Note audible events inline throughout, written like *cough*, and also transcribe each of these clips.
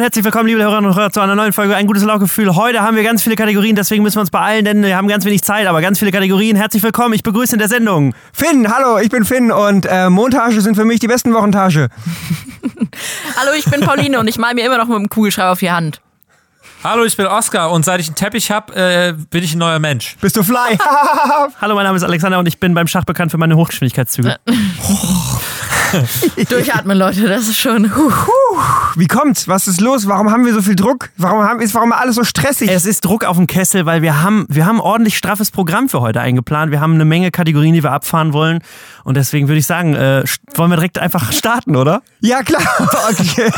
und herzlich willkommen, liebe Hörerinnen und Hörer, zu einer neuen Folge Ein gutes Lauchgefühl. Heute haben wir ganz viele Kategorien, deswegen müssen wir uns beeilen, denn wir haben ganz wenig Zeit, aber ganz viele Kategorien. Herzlich willkommen, ich begrüße in der Sendung. Finn, hallo, ich bin Finn und äh, Montage sind für mich die besten Wochentage. *laughs* hallo, ich bin Pauline und ich mal mir immer noch mit dem Kugelschreiber auf die Hand. Hallo, ich bin Oskar und seit ich einen Teppich habe, äh, bin ich ein neuer Mensch. Bist du Fly? *laughs* Hallo, mein Name ist Alexander und ich bin beim Schach bekannt für meine Hochgeschwindigkeitszüge. *laughs* Durchatmen, Leute, das ist schon. Huh. Wie kommt's? Was ist los? Warum haben wir so viel Druck? Warum haben, ist warum alles so stressig? Es ist Druck auf dem Kessel, weil wir haben, wir haben ordentlich straffes Programm für heute eingeplant. Wir haben eine Menge Kategorien, die wir abfahren wollen. Und deswegen würde ich sagen, äh, wollen wir direkt einfach starten, oder? Ja, klar. Okay.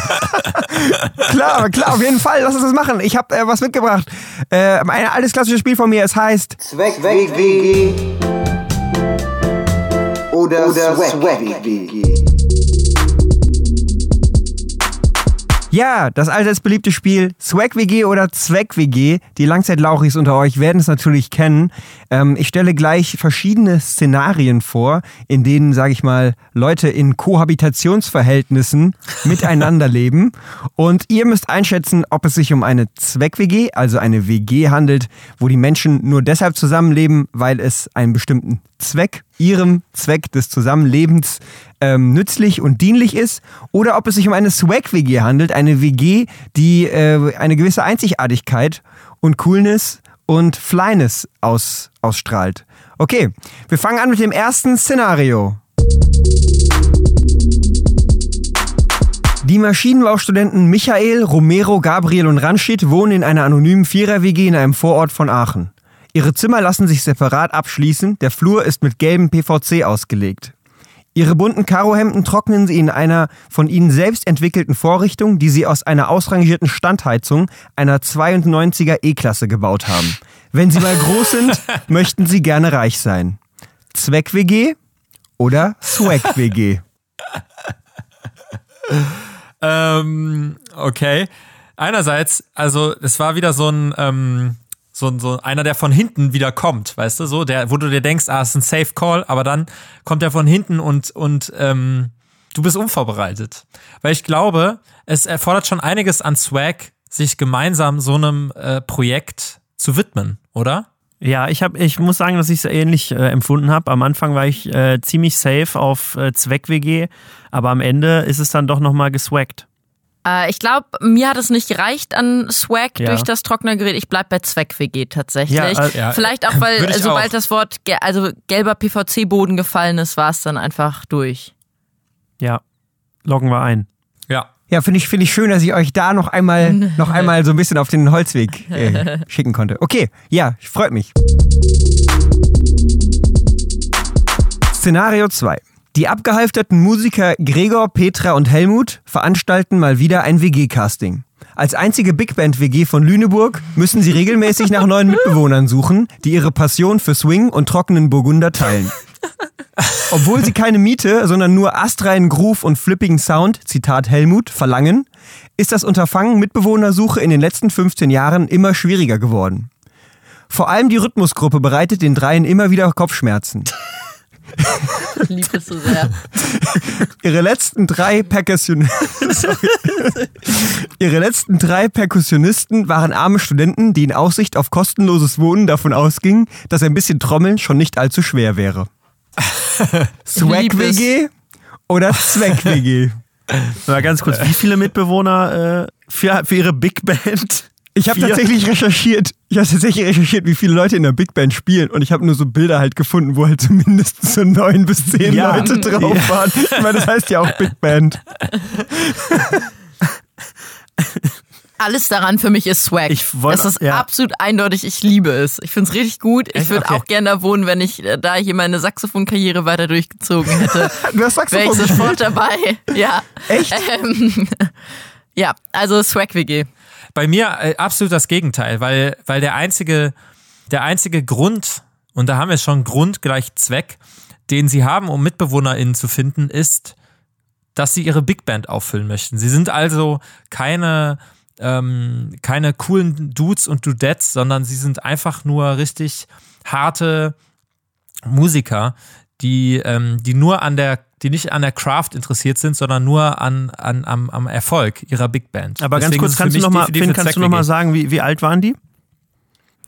klar, klar, auf jeden Fall. Lass uns das machen. Ich habe äh, was mitgebracht. Äh, ein altes klassisches Spiel von mir. Es heißt Zweck WG oder, oder Swag WG. Ja, das allseits beliebte Spiel Swag WG oder Zweck WG. Die Langzeitlauchis unter euch werden es natürlich kennen. Ähm, ich stelle gleich verschiedene Szenarien vor, in denen, sage ich mal, Leute in Kohabitationsverhältnissen *laughs* miteinander leben. Und ihr müsst einschätzen, ob es sich um eine Zweck WG, also eine WG handelt, wo die Menschen nur deshalb zusammenleben, weil es einen bestimmten Zweck, ihrem Zweck des Zusammenlebens ähm, nützlich und dienlich ist, oder ob es sich um eine Swag-WG handelt, eine WG, die äh, eine gewisse Einzigartigkeit und Coolness und Flyness aus, ausstrahlt. Okay, wir fangen an mit dem ersten Szenario. Die Maschinenbaustudenten Michael, Romero, Gabriel und Ranschid wohnen in einer anonymen Vierer-WG in einem Vorort von Aachen. Ihre Zimmer lassen sich separat abschließen, der Flur ist mit gelbem PVC ausgelegt. Ihre bunten Karohemden trocknen sie in einer von ihnen selbst entwickelten Vorrichtung, die sie aus einer ausrangierten Standheizung einer 92er E-Klasse gebaut haben. Wenn sie mal groß sind, *laughs* möchten sie gerne reich sein. Zweck-WG oder Swag-WG? ähm, okay. Einerseits, also es war wieder so ein ähm, so, so einer, der von hinten wieder kommt, weißt du, so, der, wo du dir denkst, ah, ist ein Safe Call, aber dann kommt er von hinten und, und ähm, du bist unvorbereitet. Weil ich glaube, es erfordert schon einiges an Swag, sich gemeinsam so einem äh, Projekt zu widmen, oder? Ja, ich habe, ich muss sagen, dass ich es ähnlich äh, empfunden habe. Am Anfang war ich äh, ziemlich safe auf äh, Zweck-WG, aber am Ende ist es dann doch nochmal geswaggt. Äh, ich glaube, mir hat es nicht gereicht an Swag ja. durch das Trocknergerät. Ich bleib bei Zweck-WG tatsächlich. Ja, äh, ja. Vielleicht auch, *laughs* weil sobald auch. das Wort, also gelber PVC-Boden gefallen ist, war es dann einfach durch. Ja, loggen wir ein. Ja. Ja, finde ich, finde ich schön, dass ich euch da noch einmal, *laughs* noch einmal so ein bisschen auf den Holzweg äh, *laughs* schicken konnte. Okay, ja, freut mich. Szenario 2. Die abgehalfterten Musiker Gregor, Petra und Helmut veranstalten mal wieder ein WG-Casting. Als einzige Big Band WG von Lüneburg müssen sie regelmäßig nach neuen Mitbewohnern suchen, die ihre Passion für Swing und trockenen Burgunder teilen. Obwohl sie keine Miete, sondern nur astreinen Groove und flippigen Sound, Zitat Helmut, verlangen, ist das Unterfangen Mitbewohnersuche in den letzten 15 Jahren immer schwieriger geworden. Vor allem die Rhythmusgruppe bereitet den Dreien immer wieder Kopfschmerzen. Ich liebe es so sehr. *laughs* Ihre letzten drei Perkussionisten, *laughs* ihre letzten drei Perkussionisten waren arme Studenten, die in Aussicht auf kostenloses Wohnen davon ausgingen, dass ein bisschen Trommeln schon nicht allzu schwer wäre. *laughs* Swag WG oder Zweck WG? Mal ganz kurz, wie viele Mitbewohner äh, für, für ihre Big Band? Ich habe tatsächlich recherchiert. Ich habe tatsächlich recherchiert, wie viele Leute in der Big Band spielen und ich habe nur so Bilder halt gefunden, wo halt zumindest *laughs* so neun bis zehn ja, Leute drauf ja. waren. Ich meine, das heißt ja auch Big Band. Alles daran für mich ist Swag. Ich wollt, das ist ja. absolut eindeutig. Ich liebe es. Ich finde es richtig gut. Ich würde okay. auch gerne da wohnen, wenn ich äh, da hier meine Saxophonkarriere weiter durchgezogen hätte. *laughs* du hast Saxophon Wäre ich sofort dabei. Ja. Echt? Ähm, *laughs* ja, also Swag WG. Bei mir äh, absolut das Gegenteil, weil, weil der einzige, der einzige Grund, und da haben wir schon Grund gleich Zweck, den sie haben, um MitbewohnerInnen zu finden, ist, dass sie ihre Big Band auffüllen möchten. Sie sind also keine, ähm, keine coolen Dudes und Dudettes, sondern sie sind einfach nur richtig harte Musiker, die, ähm, die nur an der die nicht an der Craft interessiert sind, sondern nur an, an am, am Erfolg ihrer Big Band. Aber Deswegen ganz kurz, kannst du nochmal kannst du noch mal sagen, wie, wie alt waren die?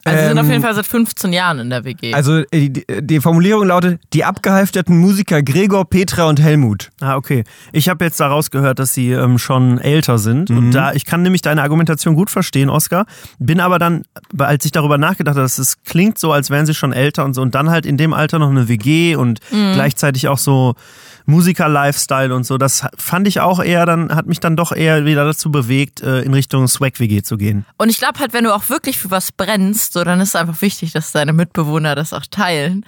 Also sie sind auf jeden ähm, Fall seit 15 Jahren in der WG. Also äh, die, die Formulierung lautet, die abgehalfterten Musiker Gregor, Petra und Helmut. Ah, okay. Ich habe jetzt daraus gehört, dass sie ähm, schon älter sind. Mhm. Und da, ich kann nämlich deine Argumentation gut verstehen, Oskar. Bin aber dann, als ich darüber nachgedacht habe, dass es klingt so, als wären sie schon älter und so, und dann halt in dem Alter noch eine WG und mhm. gleichzeitig auch so Musiker-Lifestyle und so. Das fand ich auch eher, dann hat mich dann doch eher wieder dazu bewegt, äh, in Richtung Swag-WG zu gehen. Und ich glaube halt, wenn du auch wirklich für was brennst, so, dann ist es einfach wichtig, dass deine Mitbewohner das auch teilen.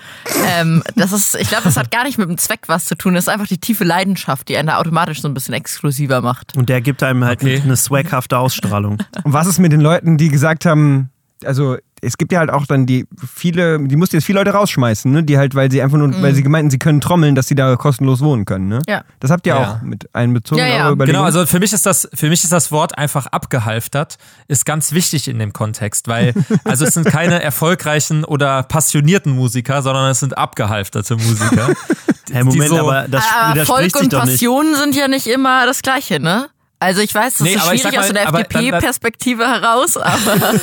ähm, das ist, ich glaube, das hat gar nicht mit dem Zweck was zu tun. Das ist einfach die tiefe Leidenschaft, die einen da automatisch so ein bisschen exklusiver macht. Und der gibt einem halt okay. eine swaghafte Ausstrahlung. Und was ist mit den Leuten, die gesagt haben, also es gibt ja halt auch dann die viele, die mussten jetzt viele Leute rausschmeißen, ne? Die halt, weil sie einfach nur, mhm. weil sie gemeinten, sie können trommeln, dass sie da kostenlos wohnen können, ne? Ja. Das habt ihr ja. auch mit einbezogen. Ja, ja. Genau, also für mich ist das, für mich ist das Wort einfach abgehalftert, ist ganz wichtig in dem Kontext, weil, *laughs* also es sind keine erfolgreichen oder passionierten Musiker, sondern es sind abgehalfterte Musiker. *laughs* Hey, Moment, so, aber das aber Erfolg und Passion sind ja nicht immer das Gleiche, ne? Also ich weiß, das nee, ist schwierig mal, aus der FDP-Perspektive heraus, aber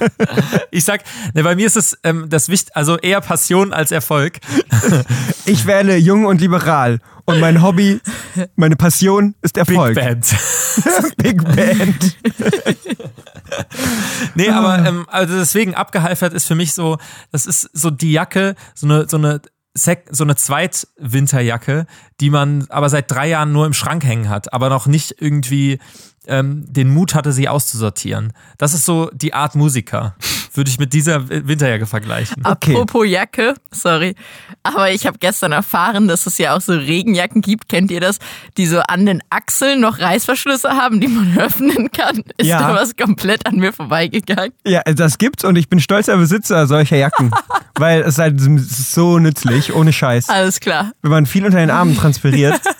*laughs* ich sag, ne, bei mir ist es ähm, das Wicht, also eher Passion als Erfolg. *laughs* ich wähle jung und liberal und mein Hobby, meine Passion ist Erfolg. *laughs* Big Band. Big Band. nee, aber ähm, also deswegen abgehalfert ist für mich so, das ist so die Jacke, so eine so eine so eine Zweitwinterjacke, die man aber seit drei Jahren nur im Schrank hängen hat, aber noch nicht irgendwie ähm, den Mut hatte, sie auszusortieren. Das ist so die Art Musiker. Würde ich mit dieser Winterjacke vergleichen. Okay. Apropos Jacke, sorry. Aber ich habe gestern erfahren, dass es ja auch so Regenjacken gibt. Kennt ihr das? Die so an den Achseln noch Reißverschlüsse haben, die man *laughs* öffnen kann. Ist ja. da was komplett an mir vorbeigegangen? Ja, das gibt's und ich bin stolzer Besitzer solcher Jacken. *laughs* weil es halt so nützlich, ohne Scheiß. Alles klar. Wenn man viel unter den Armen transpiriert. *laughs*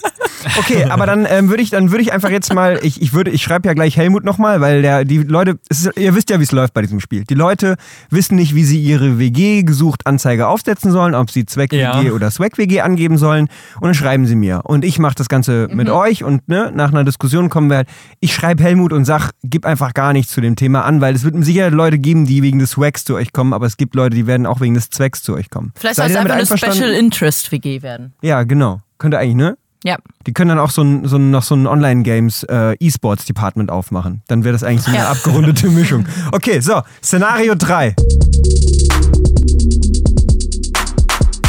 Okay, aber dann ähm, würde ich, dann würde ich einfach jetzt mal, ich, ich würde, ich schreibe ja gleich Helmut nochmal, weil der, die Leute, ist, ihr wisst ja, wie es läuft bei diesem Spiel. Die Leute wissen nicht, wie sie ihre WG gesucht Anzeige aufsetzen sollen, ob sie Zweck WG ja. oder Swag WG angeben sollen. Und dann schreiben sie mir. Und ich mache das Ganze mhm. mit euch und ne, nach einer Diskussion kommen wir halt, ich schreibe Helmut und sag, gib einfach gar nichts zu dem Thema an, weil es wird sicher Leute geben, die wegen des Swags zu euch kommen, aber es gibt Leute, die werden auch wegen des Zwecks zu euch kommen. Vielleicht soll es einfach eine Special Interest WG werden. Ja, genau. Könnte eigentlich, ne? Ja. Die können dann auch so ein, so ein, noch so ein Online-Games äh, E-Sports-Department aufmachen. Dann wäre das eigentlich so eine ja. abgerundete *laughs* Mischung. Okay, so, Szenario 3.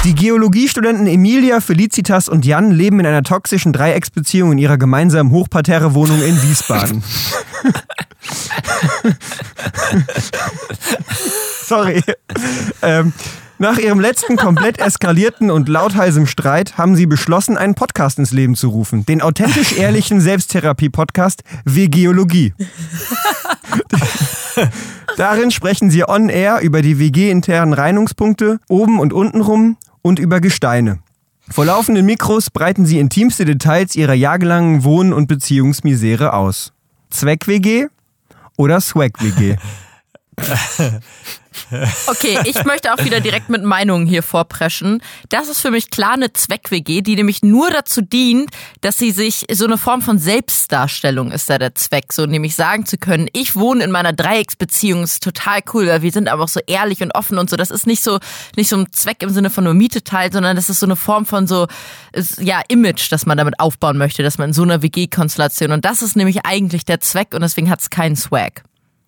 Die Geologiestudenten Emilia, Felicitas und Jan leben in einer toxischen Dreiecksbeziehung in ihrer gemeinsamen Hochparterre-Wohnung in Wiesbaden. *laughs* *laughs* Sorry. Ähm, nach ihrem letzten komplett *laughs* eskalierten und lautheisem Streit haben sie beschlossen, einen Podcast ins Leben zu rufen. Den authentisch ehrlichen Selbsttherapie-Podcast W-Geologie. *laughs* Darin sprechen sie on-air über die WG-internen Reinigungspunkte, oben und untenrum und über Gesteine. Vor laufenden Mikros breiten sie intimste Details ihrer jahrelangen Wohn- und Beziehungsmisere aus. Zweck-WG oder Swag-WG? *laughs* Okay, ich möchte auch wieder direkt mit Meinungen hier vorpreschen. Das ist für mich klar eine Zweck-WG, die nämlich nur dazu dient, dass sie sich so eine Form von Selbstdarstellung ist da der Zweck, so nämlich sagen zu können, ich wohne in meiner Dreiecksbeziehung, ist total cool, weil wir sind aber auch so ehrlich und offen und so. Das ist nicht so nicht so ein Zweck im Sinne von nur Miete teilt, sondern das ist so eine Form von so ja Image, das man damit aufbauen möchte, dass man in so einer WG-Konstellation und das ist nämlich eigentlich der Zweck und deswegen hat es keinen Swag.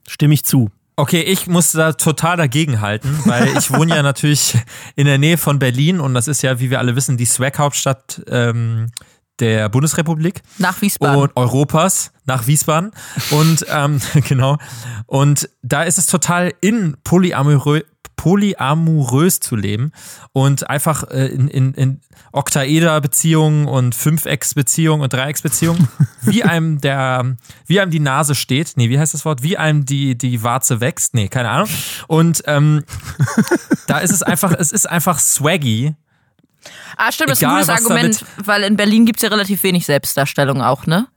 Stimme ich zu. Okay, ich muss da total dagegen halten, weil ich wohne ja *laughs* natürlich in der Nähe von Berlin und das ist ja, wie wir alle wissen, die Swag-Hauptstadt ähm, der Bundesrepublik. Nach Wiesbaden. Und Europas, nach Wiesbaden. Und ähm, *laughs* genau. Und da ist es total in polyamorö polyamorös zu leben und einfach äh, in, in, in Oktaeder-Beziehungen und Fünfecks-Beziehungen und Dreiecksbeziehungen, *laughs* wie einem der, wie einem die Nase steht, nee, wie heißt das Wort? Wie einem die, die Warze wächst, nee, keine Ahnung. Und ähm, *laughs* da ist es einfach, es ist einfach swaggy. Ah, stimmt, das ist ein gutes Argument, weil in Berlin gibt es ja relativ wenig Selbstdarstellung auch, ne?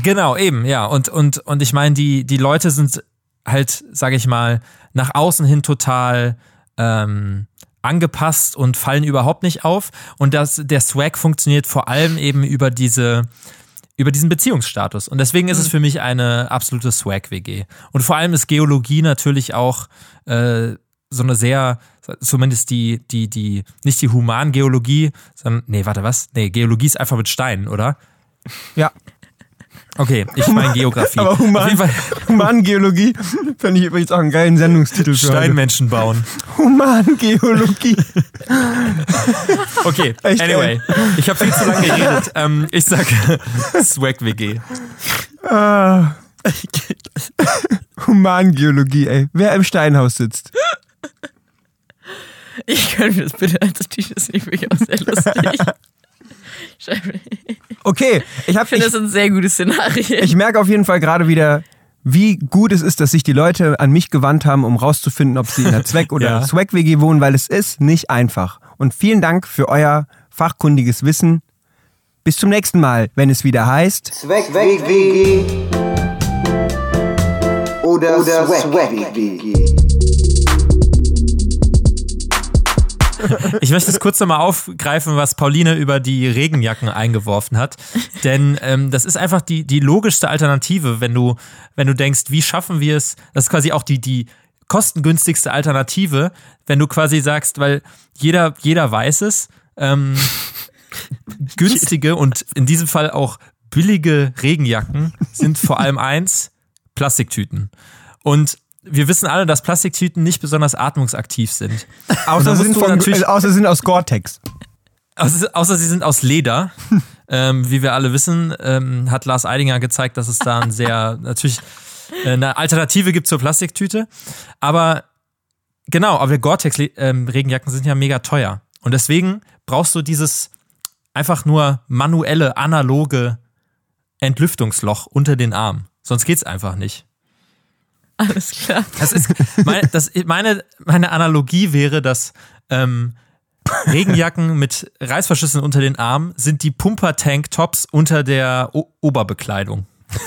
Genau, eben, ja. Und, und, und ich meine, die, die Leute sind halt, sage ich mal, nach außen hin total ähm, angepasst und fallen überhaupt nicht auf. Und das, der Swag funktioniert vor allem eben über diese, über diesen Beziehungsstatus. Und deswegen ist es mhm. für mich eine absolute Swag-WG. Und vor allem ist Geologie natürlich auch äh, so eine sehr, zumindest die, die, die, nicht die Humangeologie, sondern, nee, warte, was? Nee, Geologie ist einfach mit Steinen, oder? Ja. Okay, ich meine Geografie. Aber Human, Humangeologie fände ich übrigens auch einen geilen Sendungstitel für Steinmenschen heute. bauen. Humangeologie. *laughs* okay, Echt, anyway. Ey. Ich habe viel zu lange geredet. Ähm, ich sag *laughs* Swag WG. Ah. *laughs* Humangeologie, ey. Wer im Steinhaus sitzt. Ich könnte mir das bitte als T-Shirt nicht wirklich auch sehr lustig. Okay, ich, ich finde das ein sehr gutes Szenario. Ich merke auf jeden Fall gerade wieder, wie gut es ist, dass sich die Leute an mich gewandt haben, um rauszufinden, ob sie in der *laughs* Zweck- oder ja. Swag-WG wohnen, weil es ist nicht einfach. Und vielen Dank für euer fachkundiges Wissen. Bis zum nächsten Mal, wenn es wieder heißt Zweck-WG oder, oder Swag-WG. Ich möchte es kurz nochmal aufgreifen, was Pauline über die Regenjacken eingeworfen hat. Denn ähm, das ist einfach die, die logischste Alternative, wenn du, wenn du denkst, wie schaffen wir es? Das ist quasi auch die, die kostengünstigste Alternative, wenn du quasi sagst, weil jeder, jeder weiß es, ähm, *laughs* günstige und in diesem Fall auch billige Regenjacken sind vor allem eins, Plastiktüten. Und wir wissen alle, dass Plastiktüten nicht besonders atmungsaktiv sind. *laughs* außer, sind von, äh, außer sie sind aus Gore-Tex. Außer, außer, sie sind aus Leder. *laughs* ähm, wie wir alle wissen, ähm, hat Lars Eidinger gezeigt, dass es da ein sehr, natürlich äh, eine Alternative gibt zur Plastiktüte. Aber genau, aber Gore-Tex-Regenjacken ähm, sind ja mega teuer. Und deswegen brauchst du dieses einfach nur manuelle, analoge Entlüftungsloch unter den Arm. Sonst geht's einfach nicht. Alles klar. Das ist, meine, das, meine, meine Analogie wäre, dass ähm, Regenjacken mit Reißverschlüssen unter den Armen sind die Pumper-Tank-Tops unter der o Oberbekleidung.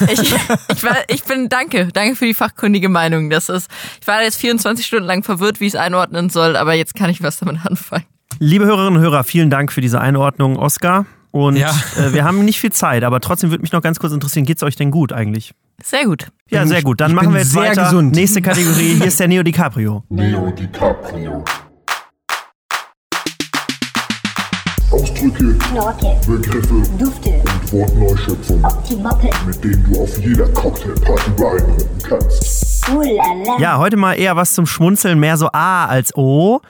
Ich, ich, war, ich bin, danke, danke für die fachkundige Meinung. Das ist, ich war jetzt 24 Stunden lang verwirrt, wie ich es einordnen soll, aber jetzt kann ich was damit anfangen. Liebe Hörerinnen und Hörer, vielen Dank für diese Einordnung, Oskar. Und ja. äh, wir haben nicht viel Zeit, aber trotzdem würde mich noch ganz kurz interessieren, geht es euch denn gut eigentlich? Sehr gut. Ja, sehr gut. Dann machen wir jetzt sehr weiter. Gesund. Nächste Kategorie. Hier ist der Neo DiCaprio. Neo DiCaprio. Ausdrücke, Knorke, Begriffe, Dufte und Wortneuschöpfungen, Optimoppe, mit denen du auf jeder Cocktailparty beeindrucken kannst. Ja, heute mal eher was zum Schmunzeln, mehr so A als O.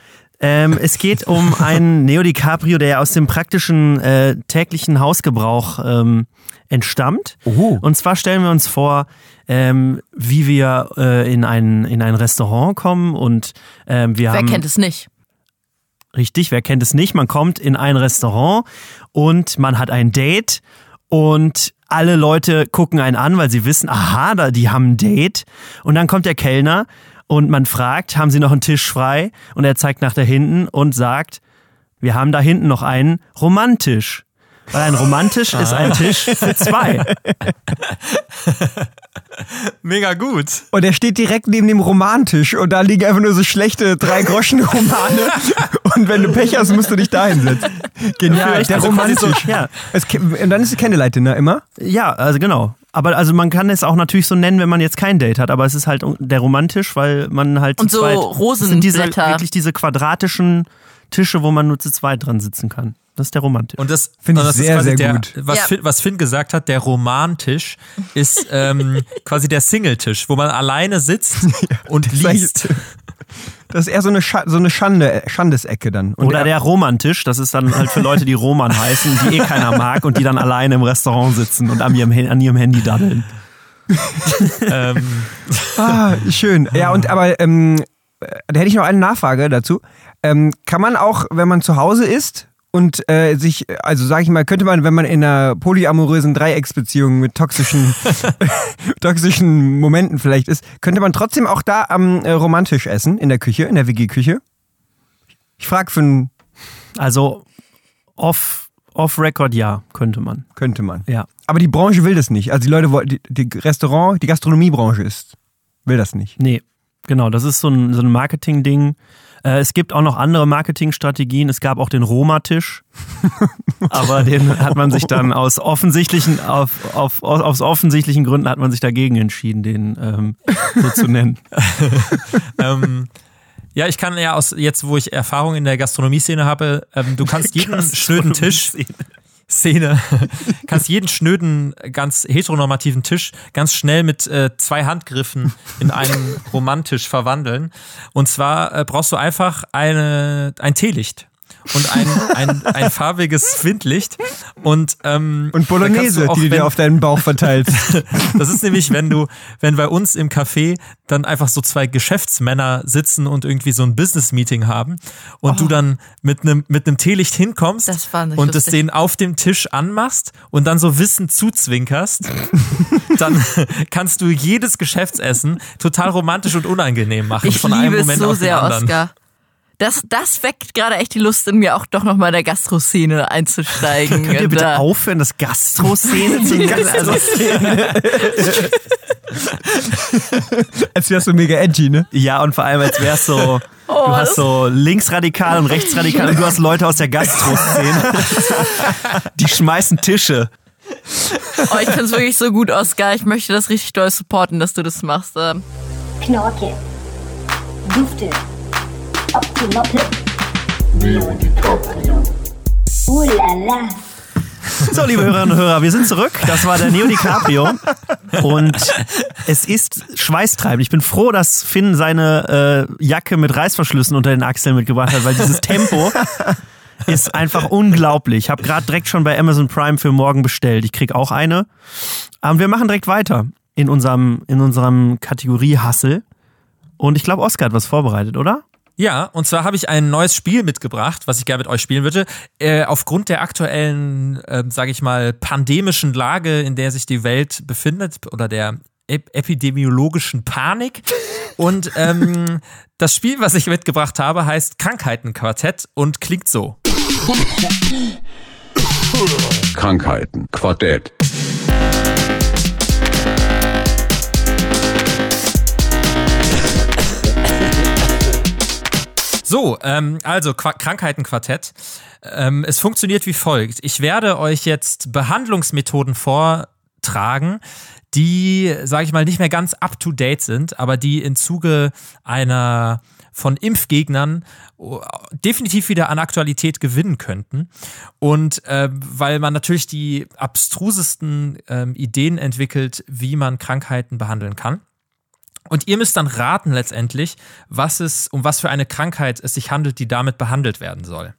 Ähm, es geht um einen Neo DiCaprio, der aus dem praktischen äh, täglichen Hausgebrauch ähm, entstammt. Oho. Und zwar stellen wir uns vor, ähm, wie wir äh, in, ein, in ein Restaurant kommen und ähm, wir Wer haben. Wer kennt es nicht? Richtig, wer kennt es nicht? Man kommt in ein Restaurant und man hat ein Date und alle Leute gucken einen an, weil sie wissen, aha, da, die haben ein Date. Und dann kommt der Kellner und man fragt, haben Sie noch einen Tisch frei? Und er zeigt nach da hinten und sagt, wir haben da hinten noch einen Romantisch. Weil ein romantisch ist ein Tisch für zwei. *laughs* *laughs* Mega gut. Und er steht direkt neben dem Romantisch und da liegen einfach nur so schlechte Drei-Groschen-Romane. *laughs* und wenn du Pech hast, musst du dich da hinsetzen. Genial. Ja, der also Romantisch. So, ja. Es, und dann ist die Candlelight-Dinner immer? Ja, also genau. Aber also man kann es auch natürlich so nennen, wenn man jetzt kein Date hat, aber es ist halt der romantisch, weil man halt und so zweit, Rosenblätter. sind diese wirklich diese quadratischen Tische, wo man nur zu zweit dran sitzen kann. Das ist der Romantisch. Und das finde ich sehr, sehr der, gut. Was, ja. Finn, was Finn gesagt hat, der Romantisch ist *laughs* ähm, quasi der Singletisch, wo man alleine sitzt *laughs* und liest. Das ist eher so eine, Sch so eine Schande, Schandesecke dann. Und Oder der, der Romantisch, das ist dann halt für Leute, die Roman heißen, die eh keiner mag und die dann alleine im Restaurant sitzen und an ihrem, an ihrem Handy daddeln. *laughs* ähm. ah, schön. Ja, und aber ähm, da hätte ich noch eine Nachfrage dazu. Ähm, kann man auch, wenn man zu Hause ist und äh, sich, also sag ich mal, könnte man, wenn man in einer polyamorösen Dreiecksbeziehung mit toxischen, *laughs* *laughs* toxischen Momenten vielleicht ist, könnte man trotzdem auch da am äh, romantisch essen, in der Küche, in der WG-Küche? Ich frage für ein. Also off, off Record ja, könnte man. Könnte man. Ja. Aber die Branche will das nicht. Also die Leute wollen, die, die Restaurant, die Gastronomiebranche ist, will das nicht. Nee. Genau, das ist so ein, so ein Marketing-Ding. Äh, es gibt auch noch andere Marketingstrategien. Es gab auch den Roma-Tisch. *laughs* aber den hat man sich dann aus offensichtlichen, auf, auf, aus offensichtlichen Gründen hat man sich dagegen entschieden, den ähm, so zu nennen. *laughs* ähm, ja, ich kann ja aus jetzt, wo ich Erfahrung in der Gastronomie-Szene habe, ähm, du kannst *laughs* jeden schnöden Tisch Szene. *laughs* Kannst jeden schnöden, ganz heteronormativen Tisch ganz schnell mit äh, zwei Handgriffen in einen *laughs* Romantisch verwandeln. Und zwar äh, brauchst du einfach eine, ein Teelicht und ein, ein, ein farbiges Windlicht und ähm, und Bolognese, auch, die du dir auf deinen Bauch verteilst. *laughs* das ist nämlich, wenn du, wenn bei uns im Café dann einfach so zwei Geschäftsmänner sitzen und irgendwie so ein Business Meeting haben und oh. du dann mit einem mit einem Teelicht hinkommst und es denen auf dem Tisch anmachst und dann so Wissen zuzwinkerst, *laughs* dann kannst du jedes Geschäftsessen total romantisch und unangenehm machen ich von einem Moment so auf den sehr, anderen. Oscar. Das, das weckt gerade echt die Lust in mir, auch doch nochmal in der Gastro-Szene einzusteigen. Könnt ihr bitte aufhören, das Gastro-Szene zu *laughs* nennen? Gastro *laughs* als wärst du mega edgy, ne? Ja, und vor allem als wärst so... Oh, du hast so linksradikal und rechtsradikal und du hast Leute aus der Gastro-Szene. *laughs* Die schmeißen Tische. Oh, ich find's wirklich so gut, Oscar. Ich möchte das richtig doll supporten, dass du das machst. Ähm. Knorke. Dufte. Mappe. Leo DiCaprio. Oh la la. So, liebe Hörerinnen und Hörer, wir sind zurück. Das war der Neo DiCaprio. Und es ist schweißtreibend. Ich bin froh, dass Finn seine äh, Jacke mit Reißverschlüssen unter den Achseln mitgebracht hat, weil dieses Tempo ist einfach unglaublich. Ich habe gerade direkt schon bei Amazon Prime für morgen bestellt. Ich krieg auch eine. Aber wir machen direkt weiter in unserem, in unserem Kategorie Hassel. Und ich glaube, Oskar hat was vorbereitet, oder? Ja, und zwar habe ich ein neues Spiel mitgebracht, was ich gerne mit euch spielen würde. Äh, aufgrund der aktuellen, äh, sage ich mal, pandemischen Lage, in der sich die Welt befindet oder der ep epidemiologischen Panik. Und ähm, *laughs* das Spiel, was ich mitgebracht habe, heißt Krankheitenquartett und klingt so. Krankheitenquartett. So, ähm, also Qu Krankheitenquartett. Ähm, es funktioniert wie folgt. Ich werde euch jetzt Behandlungsmethoden vortragen, die, sage ich mal, nicht mehr ganz up-to-date sind, aber die im Zuge einer von Impfgegnern oh, definitiv wieder an Aktualität gewinnen könnten. Und äh, weil man natürlich die abstrusesten äh, Ideen entwickelt, wie man Krankheiten behandeln kann. Und ihr müsst dann raten letztendlich, was es, um was für eine Krankheit es sich handelt, die damit behandelt werden soll.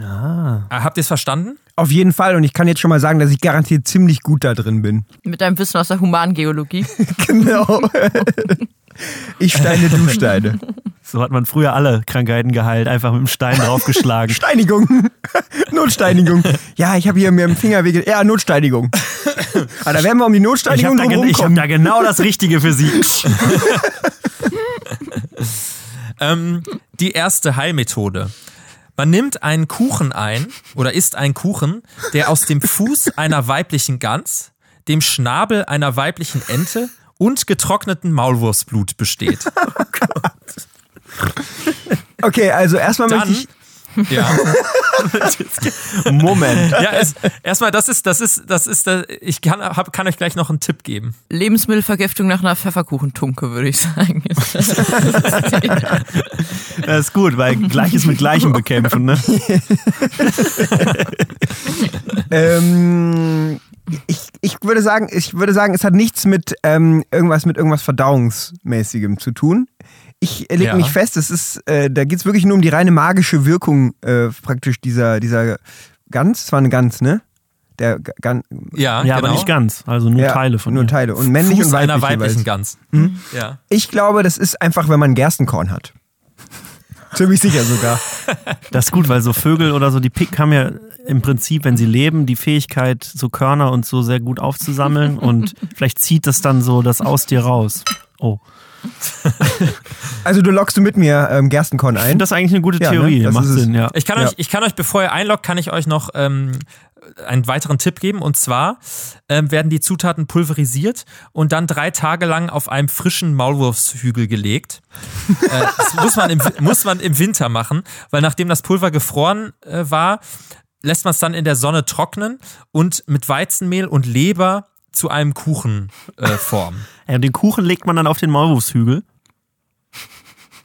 Ah. Äh, habt ihr es verstanden? Auf jeden Fall. Und ich kann jetzt schon mal sagen, dass ich garantiert ziemlich gut da drin bin. Mit deinem Wissen aus der Humangeologie. *laughs* genau. *laughs* ich Steine, du Steine. *laughs* So hat man früher alle Krankheiten geheilt, einfach mit dem Stein draufgeschlagen. *laughs* Steinigung. *laughs* Notsteinigung. Ja, ich habe hier mir im Finger wege. Ja, Notsteinigung. Aber ah, da werden wir um die Notsteinigung Ich habe da, hab da genau das Richtige für Sie. *laughs* ähm, die erste Heilmethode. Man nimmt einen Kuchen ein oder isst einen Kuchen, der aus dem Fuß einer weiblichen Gans, dem Schnabel einer weiblichen Ente und getrockneten Maulwurfsblut besteht. Oh Gott. *laughs* Okay, also erstmal möchte ich. Ja. *laughs* Moment. Ja, es, erstmal, das ist, das ist, das ist, ich kann, hab, kann euch gleich noch einen Tipp geben. Lebensmittelvergiftung nach einer Pfefferkuchentunke, würde ich sagen. *laughs* das ist gut, weil Gleiches mit Gleichem bekämpfen, ne? ähm, ich, ich würde sagen, ich würde sagen, es hat nichts mit ähm, irgendwas mit irgendwas Verdauungsmäßigem zu tun. Ich lege ja. mich fest, es ist, äh, da geht es wirklich nur um die reine magische Wirkung äh, praktisch dieser, dieser Gans. Es war eine Gans, ne? Der Gan ja, ja genau. aber nicht ganz. Also nur ja, Teile von Nur ihr. Teile. Und männlich Fuß und weiblich. einer weiblichen Gans. Mhm. Ja. Ich glaube, das ist einfach, wenn man Gerstenkorn hat. *laughs* Ziemlich sicher sogar. Das ist gut, weil so Vögel oder so, die Pick haben ja im Prinzip, wenn sie leben, die Fähigkeit, so Körner und so sehr gut aufzusammeln und *laughs* vielleicht zieht das dann so das aus dir raus. Oh. *laughs* Also du lockst du mit mir ähm, Gerstenkorn ein? Ich finde das eigentlich eine gute Theorie. Ja, ne? Macht Sinn, ja. Ich kann, ja. euch, ich kann euch, bevor ihr einloggt, kann ich euch noch ähm, einen weiteren Tipp geben. Und zwar ähm, werden die Zutaten pulverisiert und dann drei Tage lang auf einem frischen Maulwurfshügel gelegt. äh, das muss man, im, *laughs* muss man im Winter machen, weil nachdem das Pulver gefroren äh, war, lässt man es dann in der Sonne trocknen und mit Weizenmehl und Leber zu einem Kuchen äh, formen. *laughs* ja, den Kuchen legt man dann auf den Maulwurfshügel.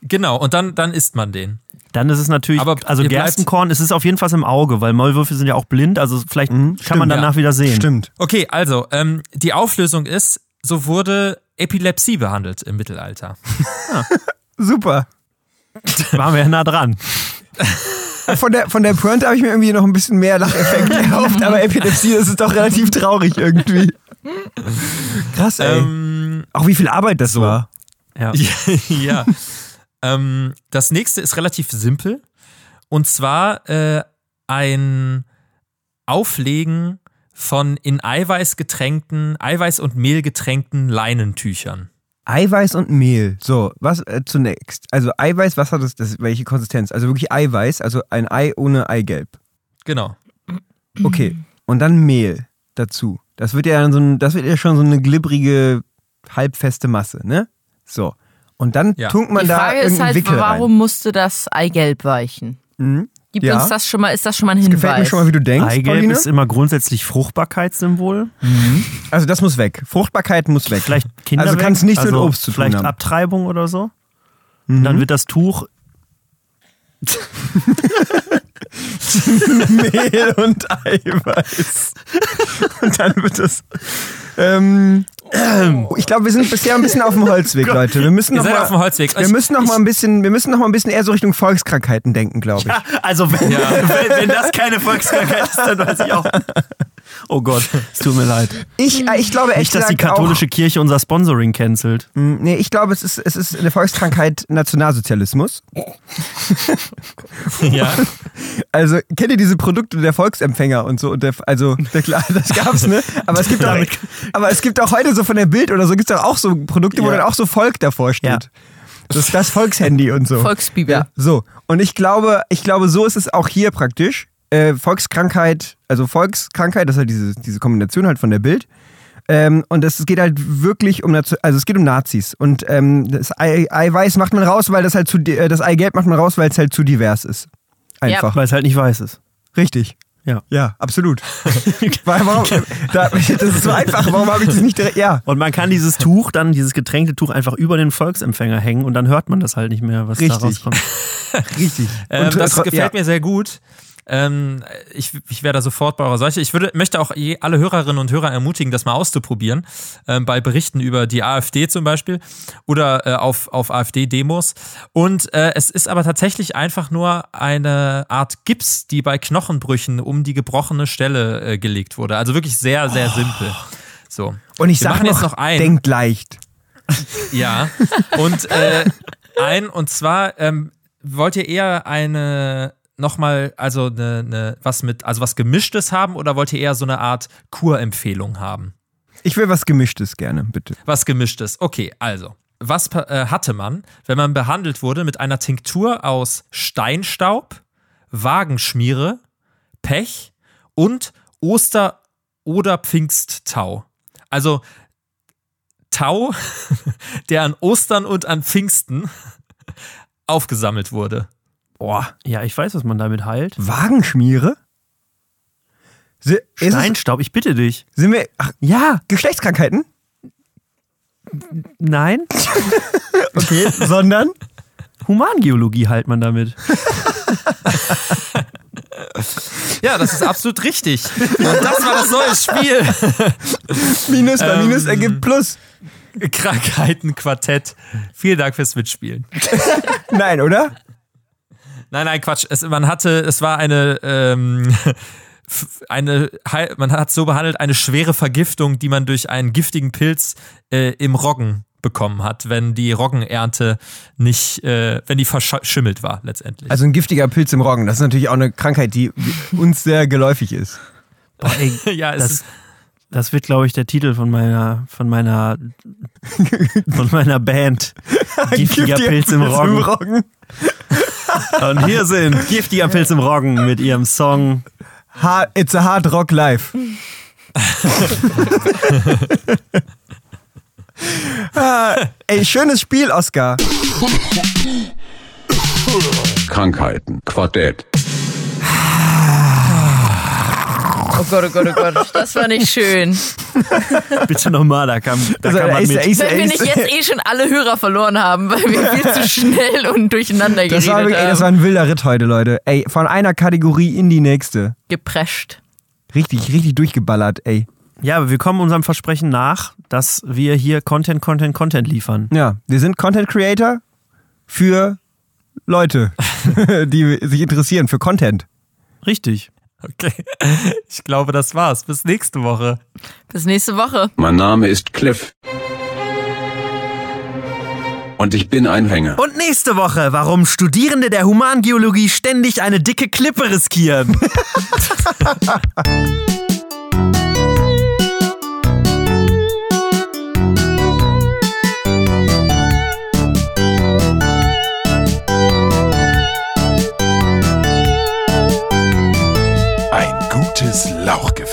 Genau, und dann, dann isst man den. Dann ist es natürlich, Aber also Gerstenkorn, es ist auf jeden Fall im Auge, weil Maulwürfe sind ja auch blind, also vielleicht mhm, kann stimmt, man danach ja. wieder sehen. Stimmt. Okay, also ähm, die Auflösung ist, so wurde Epilepsie behandelt im Mittelalter. Ah. *laughs* Super. Waren wir ja nah dran. *laughs* Von der, von der Pointe habe ich mir irgendwie noch ein bisschen mehr Lacheffekt erhofft, aber Epilepsie das ist doch relativ traurig irgendwie. *laughs* Krass, ey. Ähm, auch wie viel Arbeit das so. war. Ja. *laughs* ja. Ähm, das nächste ist relativ simpel. Und zwar äh, ein Auflegen von in Eiweiß getränkten, Eiweiß und Mehl getränkten Leinentüchern. Eiweiß und Mehl. So, was äh, zunächst? Also Eiweiß, was hat das, das, welche Konsistenz? Also wirklich Eiweiß, also ein Ei ohne Eigelb. Genau. Okay. Und dann Mehl dazu. Das wird ja so ein, das wird ja schon so eine glibbrige, halbfeste Masse, ne? So. Und dann ja. tunkt man Die Frage da ist halt, Wickel warum rein. musste das Eigelb weichen? Mhm. Gibt ja. uns das schon mal, ist das schon mal ein Hinweis? Das gefällt mir schon mal, wie du denkst. Eigelb Pauline? ist immer grundsätzlich Fruchtbarkeitssymbol. Mhm. Also das muss weg. Fruchtbarkeit muss weg. Vielleicht Kinder Also kann es nichts also mit Obst zu tun vielleicht haben. Abtreibung oder so. Mhm. Dann wird das Tuch *laughs* *laughs* Mehl und Eiweiß. Und dann wird das. Ähm, ich glaube, wir sind bisher ein bisschen auf dem Holzweg, *laughs* Leute. Wir müssen noch Ihr seid mal, auf dem Holzweg. Wir müssen noch mal ein bisschen, wir müssen noch mal ein bisschen eher so Richtung Volkskrankheiten denken, glaube ich. Ja, also wenn, Ja. *laughs* wenn, wenn das keine Volkskrankheit ist, dann weiß ich auch. Oh Gott, es tut mir leid. Ich, äh, ich glaube echt Nicht, dass die katholische Kirche unser Sponsoring cancelt. Auch, Mh, nee, ich glaube, es ist, es ist eine Volkskrankheit *laughs* Nationalsozialismus. *laughs* Ja. Also, kennt ihr diese Produkte der Volksempfänger und so? Und der, also, der, klar, *laughs* das gab's, ne? Aber es gibt auch, aber es gibt auch heute so von der Bild oder so, gibt's auch, auch so Produkte, wo Ja. dann auch so Volk davor steht. Ja. Das ist das Volkshandy und so. Volksbibel. Ja, so. Und ich glaube, ich glaube, so ist es auch hier praktisch. Äh, Volkskrankheit, also Volkskrankheit, das ist halt diese, diese Kombination halt von der Bild. Ähm, und es geht halt wirklich um, also es geht um Nazis. Und ähm, das Ei, Eiweiß macht man raus, weil das halt zu, äh, das Eigelb macht man raus, weil es halt zu divers ist. Einfach. Weil es halt nicht weiß ist. Richtig. Ja. Ja, absolut. *laughs* Weil, warum, da, das ist so einfach, warum habe ich das nicht direkt, ja. Und man kann dieses Tuch dann, dieses getränkte Tuch einfach über den Volksempfänger hängen und dann hört man das halt nicht mehr, was Richtig. da rauskommt. *laughs* Richtig. Ähm, Und, das äh, gefällt ja. mir sehr gut. Ähm, ich, ich wäre da sofort bei eurer Seite. Ich würde, möchte auch je, alle Hörerinnen und Hörer ermutigen, das mal auszuprobieren. Ähm, bei Berichten über die AfD zum Beispiel oder äh, auf, auf AfD-Demos. Und äh, es ist aber tatsächlich einfach nur eine Art Gips, die bei Knochenbrüchen um die gebrochene Stelle äh, gelegt wurde. Also wirklich sehr, sehr simpel. So. Und ich sage noch, noch ein. denkt leicht. *laughs* Ja. Und äh, ein, und zwar ähm, wollt ihr eher eine nochmal, also eine, eine, was mit, also was Gemischtes haben oder wollt ihr eher so eine Art Kurempfehlung haben? Ich will was Gemischtes gerne, bitte. Was Gemischtes. Okay, also. Was äh, hatte man, wenn man behandelt wurde mit einer Tinktur aus Steinstaub, Wagenschmiere, Pech und Oster- oder Pfingsttau? Also Tau, *laughs* der an Ostern und an Pfingsten *laughs* aufgesammelt wurde. Boah. Ja, ich weiß, was man damit heilt. Wagenschmiere? Si- Steinstaub, ich bitte dich. Sind wir. Ach, ja, Geschlechtskrankheiten? Nein? *laughs* Okay, sondern? Humangeologie heilt man damit. Ja, das ist absolut richtig. Und das war das neue Spiel. Minus bei Ähm, Minus ergibt Plus. Krankheitenquartett. Vielen Dank fürs Mitspielen. *laughs* Nein, oder? Nein, nein, Quatsch. Es, man hatte, es war eine, ähm, *laughs* eine, man hat so behandelt, eine schwere Vergiftung, die man durch einen giftigen Pilz äh, im Roggen bekommen hat, wenn die Roggenernte nicht, äh, wenn die verschimmelt war, letztendlich. Also ein giftiger Pilz im Roggen. Das ist natürlich auch eine Krankheit, die uns sehr geläufig ist. Boah, ey, *laughs* ja, es das, ist, das wird, glaube ich, der Titel von meiner, von meiner, von meiner Band. *laughs* Giftiger Pilz im Roggen. Im Roggen. Und hier sind Giftiger Pilz im Roggen mit ihrem Song Hard, It's a Hard Rock Life. ah, ey, schönes Spiel, Oscar. Krankheiten, Quartett. Oh Gott, oh Gott, oh Gott, *laughs* das war nicht schön. *laughs* Bitte nochmal, da kam, da also, kam man mit. Ace, Wenn wir nicht jetzt eh schon alle Hörer verloren haben, weil wir viel zu schnell und durcheinander das war, haben. Ey, das war ein wilder Ritt heute, Leute. Ey, von einer Kategorie in die nächste. Geprescht. Richtig, richtig durchgeballert, ey. Ja, aber wir kommen unserem Versprechen nach, dass wir hier Content, Content, Content liefern. Ja, wir sind Content Creator für Leute, *laughs* die sich interessieren für Content. Richtig. Okay. *laughs* Ich glaube, das war's. Bis nächste Woche. Bis nächste Woche. Mein Name ist Cliff. Und ich bin ein Hänger. Und nächste Woche, warum Studierende der Humangeologie ständig eine dicke Klippe riskieren. *laughs* Lauchgefühl.